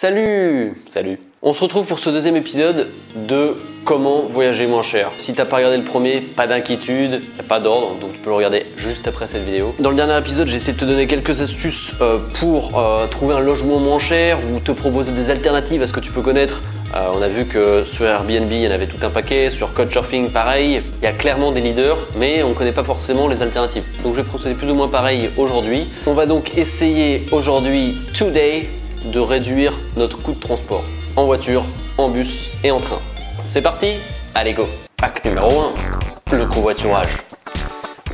Salut Salut On se retrouve pour ce deuxième épisode de comment voyager moins cher. Si t'as pas regardé le premier, pas d'inquiétude, y a pas d'ordre, donc tu peux le regarder juste après cette vidéo. Dans le dernier épisode, j'ai essayé de te donner quelques astuces euh, pour euh, trouver un logement moins cher ou te proposer des alternatives à ce que tu peux connaître. Euh, on a vu que sur Airbnb, il y en avait tout un paquet, sur Couchsurfing, pareil. Il y a clairement des leaders, mais on ne connaît pas forcément les alternatives. Donc je vais procéder plus ou moins pareil aujourd'hui. On va donc essayer aujourd'hui, today, de réduire notre coût de transport en voiture, en bus et en train. C'est parti Allez go Acte numéro 1, le covoiturage.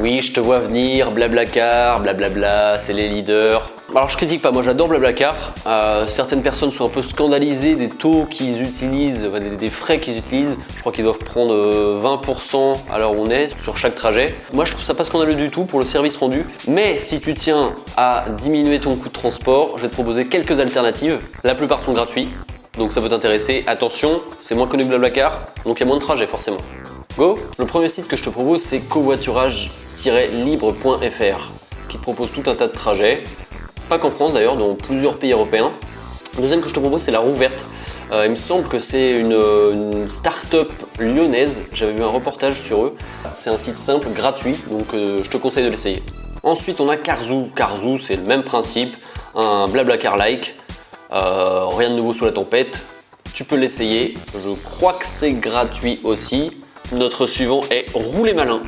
Oui, je te vois venir, blablacar, blablabla, c'est les leaders. Alors je critique pas, moi j'adore Blablacar. Euh, certaines personnes sont un peu scandalisées des taux qu'ils utilisent, des, frais qu'ils utilisent. Je crois qu'ils doivent prendre 20% euh, à l'heure où on est sur chaque trajet. Moi je trouve ça pas scandaleux du tout pour le service rendu. Mais si tu tiens à diminuer ton coût de transport, je vais te proposer quelques alternatives. La plupart sont gratuits. Donc ça peut t'intéresser. Attention, c'est moins connu que Blablacar, donc il y a moins de trajets forcément. Go Le premier site que je te propose, c'est covoiturage-libre.fr qui te propose tout un tas de trajets, pas qu'en France d'ailleurs, dans plusieurs pays européens. Le deuxième que je te propose, c'est la roue verte. Euh, il me semble que c'est une, start-up lyonnaise. J'avais vu un reportage sur eux. C'est un site simple, gratuit, donc euh, je te conseille de l'essayer. Ensuite, on a Carzoo. Carzoo, c'est le même principe, un blablacar-like. Euh, rien de nouveau sous la tempête. Tu peux l'essayer. Je crois que c'est gratuit aussi. Notre suivant est Rouler Malin,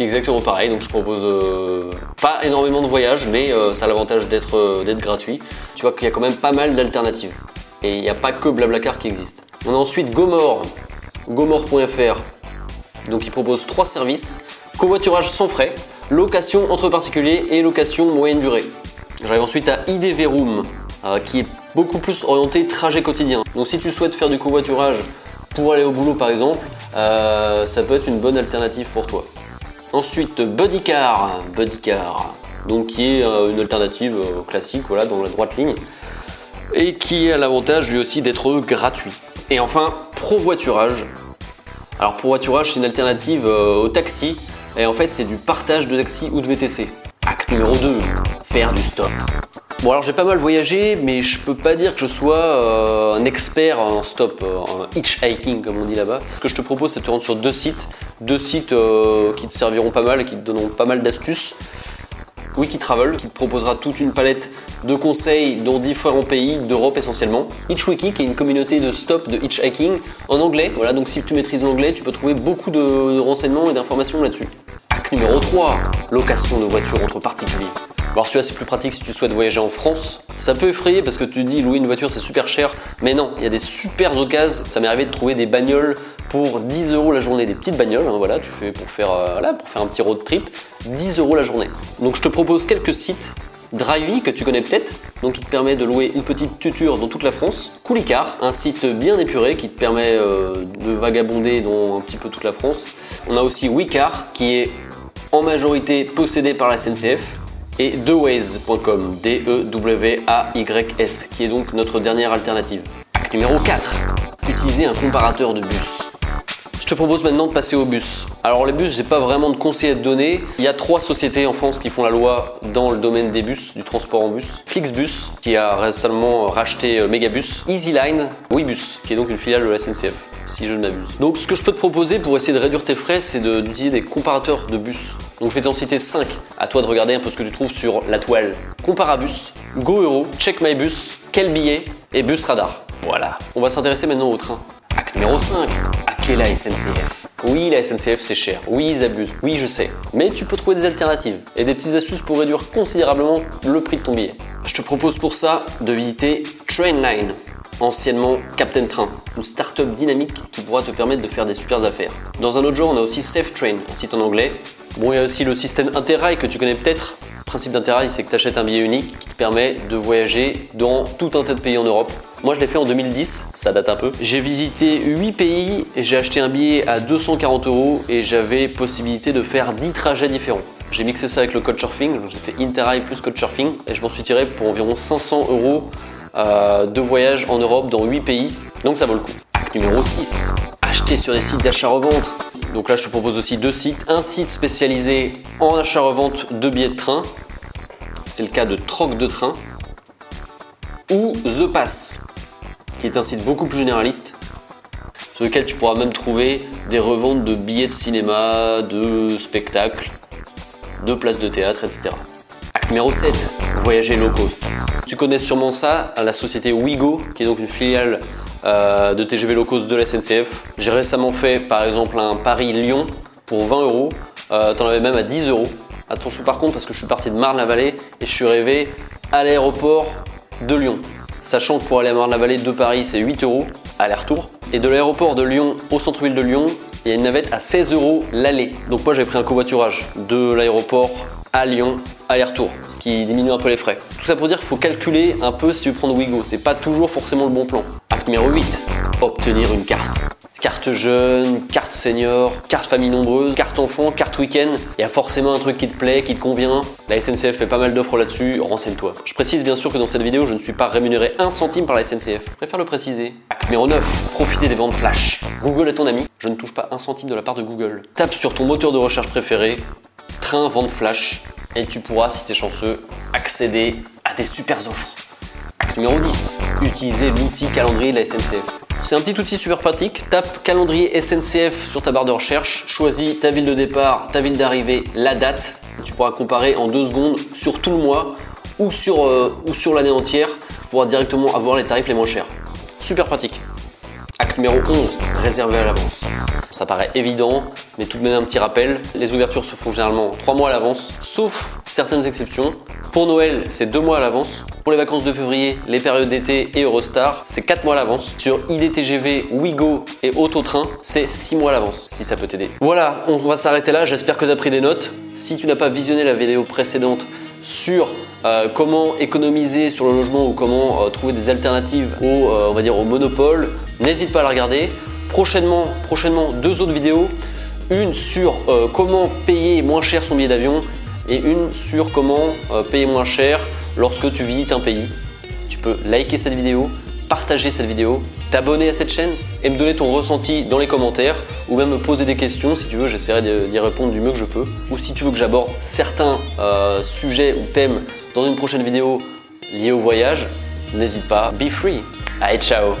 qui est exactement pareil. Donc, il propose euh, pas énormément de voyages, mais euh, ça a l'avantage d'être gratuit. Tu vois qu'il y a quand même pas mal d'alternatives. Et il n'y a pas que Blablacar qui existe. On a ensuite Gomor, gomor.fr. Donc, il propose trois services covoiturage sans frais, location entre particuliers et location moyenne durée. J'arrive ensuite à IDV Room, euh, qui est beaucoup plus orienté trajet quotidien. Donc si tu souhaites faire du covoiturage pour aller au boulot par exemple, euh, ça peut être une bonne alternative pour toi. Ensuite, Bodycar, Bodycar, donc qui est euh, une alternative classique, voilà, dans la droite ligne, et qui a l'avantage lui aussi d'être gratuit. Et enfin, Provoiturage. Alors Provoiturage, c'est une alternative au taxi, et en fait c'est du partage de taxi ou de VTC. Acte numéro 2, faire du stop. Bon alors j'ai pas mal voyagé, mais je peux pas dire que je sois euh, un expert en stop, euh, en hitchhiking comme on dit là-bas. Ce que je te propose, c'est de te rendre sur deux sites, deux sites euh, qui te serviront pas mal et qui te donneront pas mal d'astuces. Wikitravel qui te proposera toute une palette de conseils dans différents pays d'Europe essentiellement. Hitchwiki qui est une communauté de stop de hitchhiking en anglais. Voilà, donc si tu maîtrises l'anglais, tu peux trouver beaucoup de renseignements et d'informations là-dessus. Numéro 3, location de voitures entre particuliers. Alors celui-là c'est plus pratique si tu souhaites voyager en France. Ça peut effrayer parce que tu dis louer une voiture c'est super cher, mais non, il y a des super occasions. Ça m'est arrivé de trouver des bagnoles pour 10 euros la journée, des petites bagnoles, hein, voilà, tu fais pour faire, euh, pour faire un petit road trip, 10 euros la journée. Donc je te propose quelques sites. Drivey que tu connais peut-être, donc qui te permet de louer une petite tuture dans toute la France. Coolicar, un site bien épuré qui te permet euh, de vagabonder dans un petit peu toute la France. On a aussi WeCar qui est en majorité possédé par la SNCF et Deways.com, D-E-W-A-Y-S, qui est donc notre dernière alternative. Acte numéro 4, utiliser un comparateur de bus. Je te propose maintenant de passer au bus. Alors les bus, j'ai pas vraiment de conseils à te donner. Il y a trois sociétés en France qui font la loi dans le domaine des bus, du transport en bus. Flixbus, qui a récemment racheté euh, Megabus. EasyLine, Webus, qui est donc une filiale de la SNCF si je ne m'abuse. Donc ce que je peux te proposer pour essayer de réduire tes frais, c'est d'utiliser des comparateurs de bus. Donc je vais t'en citer 5. À toi de regarder un peu ce que tu trouves sur la toile. Comparabus, GoEuro, CheckMyBus, Quel billet et Bus Radar. Voilà. On va s'intéresser maintenant au train. Acte numéro 5. À quelle la SNCF oui, la SNCF c'est cher, oui ils abusent, oui je sais, mais tu peux trouver des alternatives et des petites astuces pour réduire considérablement le prix de ton billet. Je te propose pour ça de visiter Trainline anciennement Captain Train, une start-up dynamique qui pourra te permettre de faire des super affaires. Dans un autre genre, on a aussi Safe Train, un site en anglais. Bon, il y a aussi le système Interrail que tu connais peut-être. Le principe d'Interrail, c'est que tu achètes un billet unique qui te permet de voyager dans tout un tas de pays en Europe. Moi, je l'ai fait en 2010, ça date un peu. J'ai visité 8 pays j'ai acheté un billet à 240 euros et j'avais possibilité de faire 10 trajets différents. J'ai mixé ça avec le Couchsurfing, j'ai fait Interrail plus Couchsurfing et je m'en suis tiré pour environ 500 euros de voyage en Europe dans 8 pays, donc ça vaut le coup. Numéro 6, acheter sur des sites d'achat-revente. Donc là, je te propose aussi deux sites. Un site spécialisé en achat-revente de billets de train. C'est le cas de Troc de train. ou The Pass, qui est un site beaucoup plus généraliste, sur lequel tu pourras même trouver des reventes de billets de cinéma, de spectacles, de places de théâtre, etc. Acte numéro 7, voyager low cost. Tu connais sûrement ça, la société Wigo, qui est donc une filiale euh, de TGV low cost de la SNCF. J'ai récemment fait par exemple un Paris-Lyon pour 20 euros. Euh, T'en avais même à 10 euros. Attention par contre parce que je suis parti de Marne-la-Vallée et je suis rêvé à l'aéroport de Lyon. Sachant que pour aller à Marne-la-Vallée de Paris c'est 8 euros aller-retour. Et de l'aéroport de Lyon au centre-ville de Lyon, il y a une navette à 16 euros l'aller. Donc moi j'ai pris un covoiturage de l'aéroport à Lyon aller-retour, ce qui diminue un peu les frais. Tout ça pour dire qu'il faut calculer un peu si veux prendre Wigo, c'est pas toujours forcément le bon plan. Acte numéro 8, obtenir une carte. Carte jeune, carte senior, carte famille nombreuse, carte enfant, carte week-end. Il y a forcément un truc qui te plaît, qui te convient. La SNCF fait pas mal d'offres là-dessus, renseigne-toi. Je précise bien sûr que dans cette vidéo, je ne suis pas rémunéré un centime par la SNCF. Je préfère le préciser. Acte numéro 9, profiter des ventes flash. Google est ton ami, je ne touche pas un centime de la part de Google. Tape sur ton moteur de recherche préféré, train vente flash, et tu pourras, si tu es chanceux, accéder à des super offres. Numéro 10, utiliser l'outil calendrier de la SNCF. C'est un petit outil super pratique. Tape calendrier SNCF sur ta barre de recherche, choisis ta ville de départ, ta ville d'arrivée, la date. Tu pourras comparer en deux secondes sur tout le mois ou sur, euh, l'année entière. Pourras directement avoir les tarifs les moins chers. Super pratique. Acte numéro 11, réserver à l'avance. Ça paraît évident, mais tout de même un petit rappel, les ouvertures se font généralement 3 mois à l'avance, sauf certaines exceptions. Pour Noël, c'est 2 mois à l'avance. Pour les vacances de février, les périodes d'été et Eurostar, c'est 4 mois à l'avance. Sur IDTGV, Wigo et Autotrain, c'est 6 mois à l'avance, si ça peut t'aider. Voilà, on va s'arrêter là, j'espère que tu as pris des notes. Si tu n'as pas visionné la vidéo précédente sur euh, comment économiser sur le logement ou comment euh, trouver des alternatives au, euh, on va dire, au monopole, n'hésite pas à la regarder. Prochainement, prochainement deux autres vidéos. Une sur comment payer moins cher son billet d'avion et une sur comment payer moins cher lorsque tu visites un pays. Tu peux liker cette vidéo, partager cette vidéo, t'abonner à cette chaîne et me donner ton ressenti dans les commentaires ou même me poser des questions si tu veux, j'essaierai d'y répondre du mieux que je peux. Ou si tu veux que j'aborde certains sujets ou thèmes dans une prochaine vidéo liée au voyage, n'hésite pas, be free. Allez, ciao